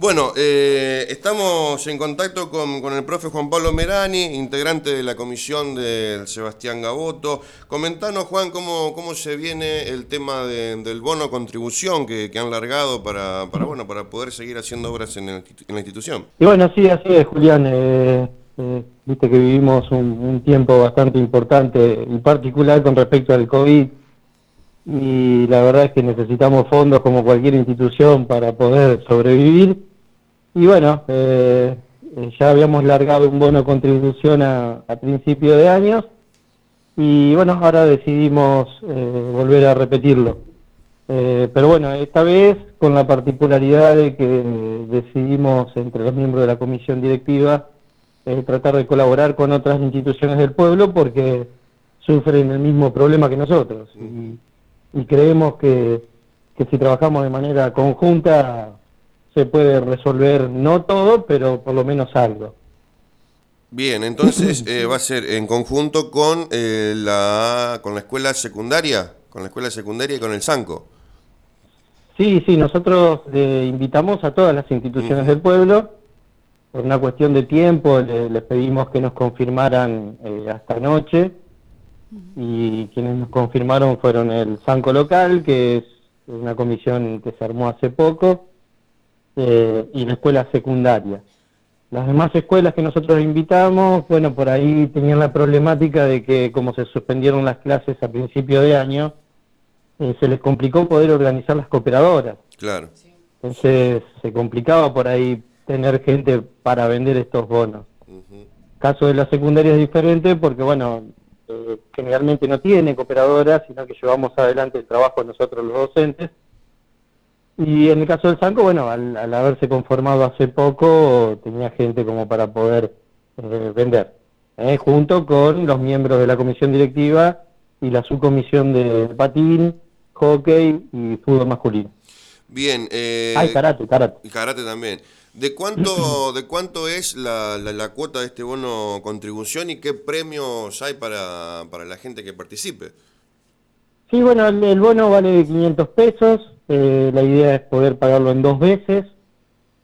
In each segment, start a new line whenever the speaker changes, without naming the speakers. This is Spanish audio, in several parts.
Bueno, eh, estamos en contacto con, con, el profe Juan Pablo Merani, integrante de la comisión del Sebastián Gaboto. Comentanos, Juan, cómo, cómo se viene el tema del bono contribución que, han largado para, para, bueno, para poder seguir haciendo obras en, en la institución.
Y bueno, sí, así es, Julián. Eh, eh, viste que vivimos un, tiempo bastante importante y particular con respecto al COVID y la verdad es que necesitamos fondos como cualquier institución para poder sobrevivir. Y bueno, eh, eh, ya habíamos largado un bono contribución a, principio de años y bueno, ahora decidimos volver a repetirlo. pero bueno, esta vez con la particularidad de que decidimos entre los miembros de la comisión directiva tratar de colaborar con otras instituciones del pueblo porque sufren el mismo problema que nosotros. Y, creemos que, si trabajamos de manera conjunta se puede resolver no todo, pero por lo menos algo.
Bien, entonces eh, va a ser en conjunto con eh, la con la escuela secundaria, con la escuela secundaria y con el SANCO.
Sí, sí, nosotros eh, invitamos a todas las instituciones del pueblo por una cuestión de tiempo les pedimos que nos confirmaran eh, hasta anoche y quienes nos confirmaron fueron el Sanco Local, que es una comisión que se armó hace poco, eh, y la escuela secundaria. Las demás escuelas que nosotros invitamos, bueno, por ahí tenían la problemática de que como se suspendieron las clases a principio de año, eh, se les complicó poder organizar las cooperadoras.
Claro.
Entonces se complicaba por ahí tener gente para vender estos bonos. Caso de la secundaria es diferente porque, bueno, eh, generalmente no tiene cooperadoras, sino que llevamos adelante el trabajo nosotros los docentes. Y en el caso del Sanco, bueno, al, haberse conformado hace poco, tenía gente como para poder eh, vender, ¿eh? junto con los miembros de la comisión directiva y la subcomisión de patín, hockey y fútbol masculino.
Bien.
Eh, Hay karate, karate.
Y karate también. ¿De cuánto, de cuánto es la, la, cuota de este bono contribución y qué premios hay para, para la gente que participe?
Sí, bueno, el, bono vale de 500 pesos. Eh, la idea es poder pagarlo en dos veces,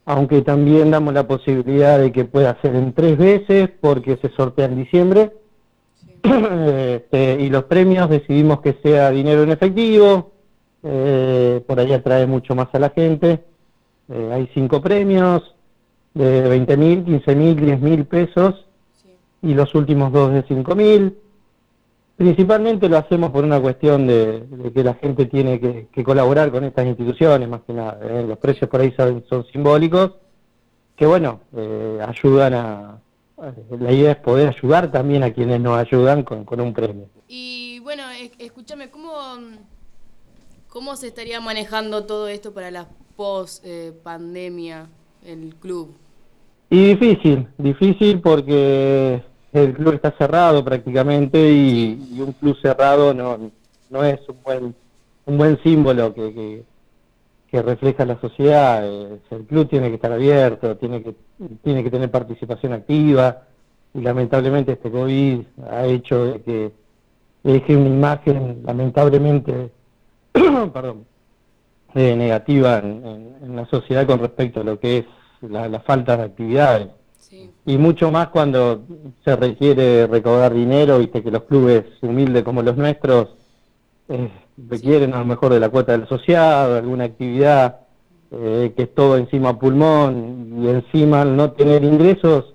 aunque también damos la posibilidad de que pueda ser en tres veces porque se sortea en diciembre. Este, y los premios decidimos que sea dinero en efectivo, eh, por ahí atrae mucho más a la gente. Eh, hay cinco premios de 20 mil, 15 mil, 10 mil pesos y los últimos dos de 5 mil. Principalmente lo hacemos por una cuestión de, que la gente tiene que, colaborar con estas instituciones, más que nada. ¿eh? Los precios por ahí son, simbólicos, que bueno, eh, ayudan a... La idea es poder ayudar también a quienes nos ayudan con, con un premio.
Y bueno, escúchame, ¿cómo, ¿cómo se estaría manejando todo esto para las post eh, pandemia el club?
Y difícil, difícil porque el club está cerrado prácticamente y, un club cerrado no, no es un buen un buen símbolo que, que, refleja la sociedad. El club tiene que estar abierto, tiene que tiene que tener participación activa y lamentablemente este COVID ha hecho que deje una imagen lamentablemente perdón eh, negativa en, la sociedad con respecto a lo que es la, falta de actividades. Y mucho más cuando se requiere recaudar dinero, viste que los clubes humildes como los nuestros eh, requieren a lo mejor de la cuota del asociado, alguna actividad eh, que es todo encima pulmón y encima al no tener ingresos,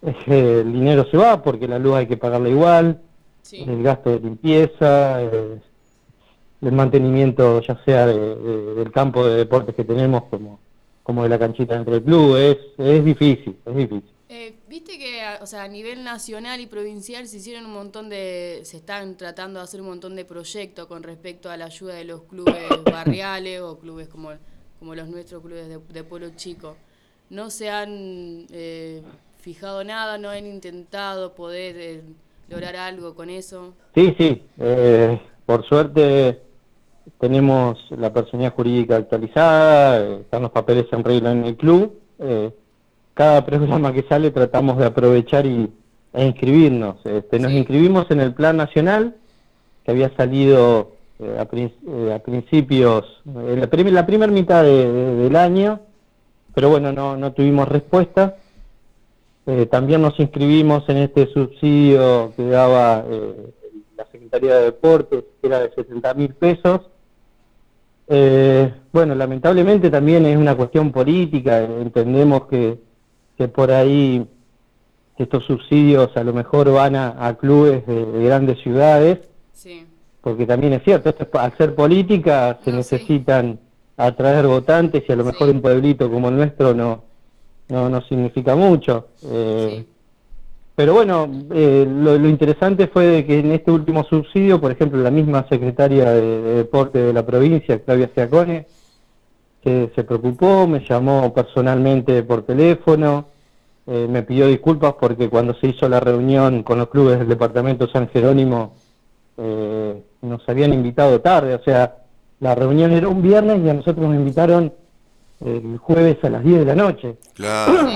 el dinero se va porque la luz hay que pagarla igual, el gasto de limpieza, el mantenimiento ya sea del campo de deportes que tenemos como, como de la canchita dentro del club, es, es difícil, es difícil.
Eh, Viste que o sea, a nivel nacional y provincial se hicieron un montón de, se están tratando de hacer un montón de proyectos con respecto a la ayuda de los clubes barriales o clubes como, como los nuestros clubes de, pueblo chico. No se han eh, fijado nada, no han intentado poder eh, lograr algo con eso.
Sí, sí, por suerte tenemos la personalidad jurídica actualizada, eh, están los papeles en regla en el club. Eh, cada programa que sale tratamos de aprovechar y, e inscribirnos. Este, nos inscribimos en el Plan Nacional, que había salido eh, a, principios, en la, primera mitad del año, pero bueno, no, no tuvimos respuesta. Eh, también nos inscribimos en este subsidio que daba eh, la Secretaría de Deportes, que era de 70 mil pesos. Eh, bueno, lamentablemente también es una cuestión política, entendemos que, que por ahí estos subsidios a lo mejor van a, clubes de, grandes ciudades, porque también es cierto, esto al ser política se necesitan atraer votantes y a lo mejor un pueblito como el nuestro no, no, no significa mucho. Eh, pero bueno, eh, lo, interesante fue de que en este último subsidio, por ejemplo, la misma secretaria de, Deporte de la provincia, Claudia Ciacone, se, se preocupó, me llamó personalmente por teléfono, eh, me pidió disculpas porque cuando se hizo la reunión con los clubes del departamento San Jerónimo nos habían invitado tarde, o sea, la reunión era un viernes y a nosotros nos invitaron el jueves a las 10 de la noche.
Claro.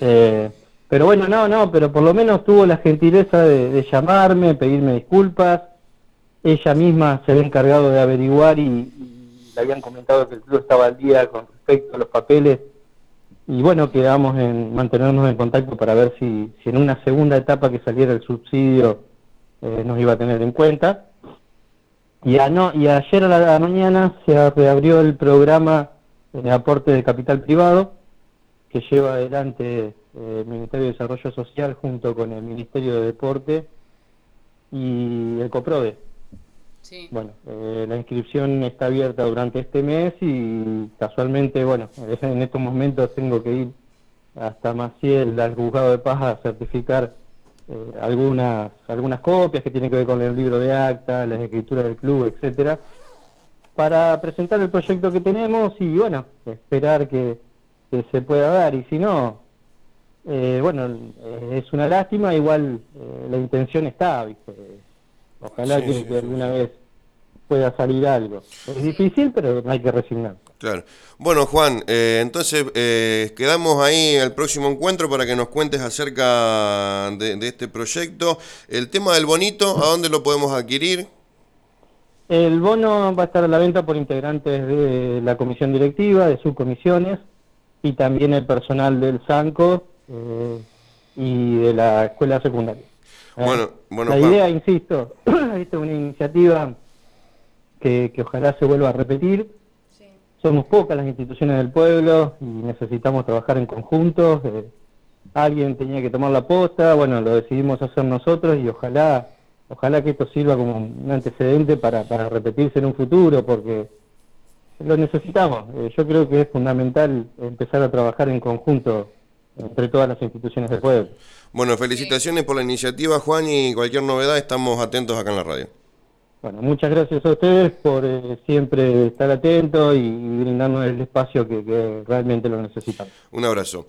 Eh, pero bueno, no, no, pero por lo menos tuvo la gentileza de, llamarme, pedirme disculpas. Ella misma se había encargado de averiguar y, le habían comentado que el club estaba al día con respecto a los papeles. Y bueno, quedamos en mantenernos en contacto para ver si, si en una segunda etapa que saliera el subsidio eh, nos iba a tener en cuenta. Y, no, y ayer a la mañana se reabrió el programa de aporte de capital privado que lleva adelante eh, el Ministerio de Desarrollo Social junto con el Ministerio de Deporte y el COPRODE. Sí. Bueno, eh, la inscripción está abierta durante este mes y casualmente, bueno, en estos momentos tengo que ir hasta Maciel, al juzgado de paz, a certificar eh, algunas algunas copias que tienen que ver con el libro de acta, las escrituras del club, etcétera, para presentar el proyecto que tenemos y bueno, esperar que, se pueda dar y si no, eh, bueno, eh, es una lástima, igual la intención está, ¿viste? ojalá que, alguna vez pueda salir algo. Es difícil, pero no hay que resignar.
Claro. Bueno, Juan, eh, entonces eh, quedamos ahí el próximo encuentro para que nos cuentes acerca de, este proyecto. El tema del bonito, ¿a dónde lo podemos adquirir?
El bono va a estar a la venta por integrantes de la comisión directiva, de subcomisiones y también el personal del SANCO eh, y de la escuela secundaria.
Bueno, bueno,
la idea, insisto, es una iniciativa que, que ojalá se vuelva a repetir somos pocas las instituciones del pueblo y necesitamos trabajar en conjunto. Eh, alguien tenía que tomar la posta, bueno, lo decidimos hacer nosotros y ojalá, ojalá que esto sirva como un antecedente para, para repetirse en un futuro, porque lo necesitamos. Eh, yo creo que es fundamental empezar a trabajar en conjunto entre todas las instituciones del pueblo.
Bueno, felicitaciones por la iniciativa, Juan, y cualquier novedad estamos atentos acá en la radio.
Bueno, muchas gracias a ustedes por eh, siempre estar atentos y, brindarnos el espacio que realmente lo necesitamos.
Un abrazo.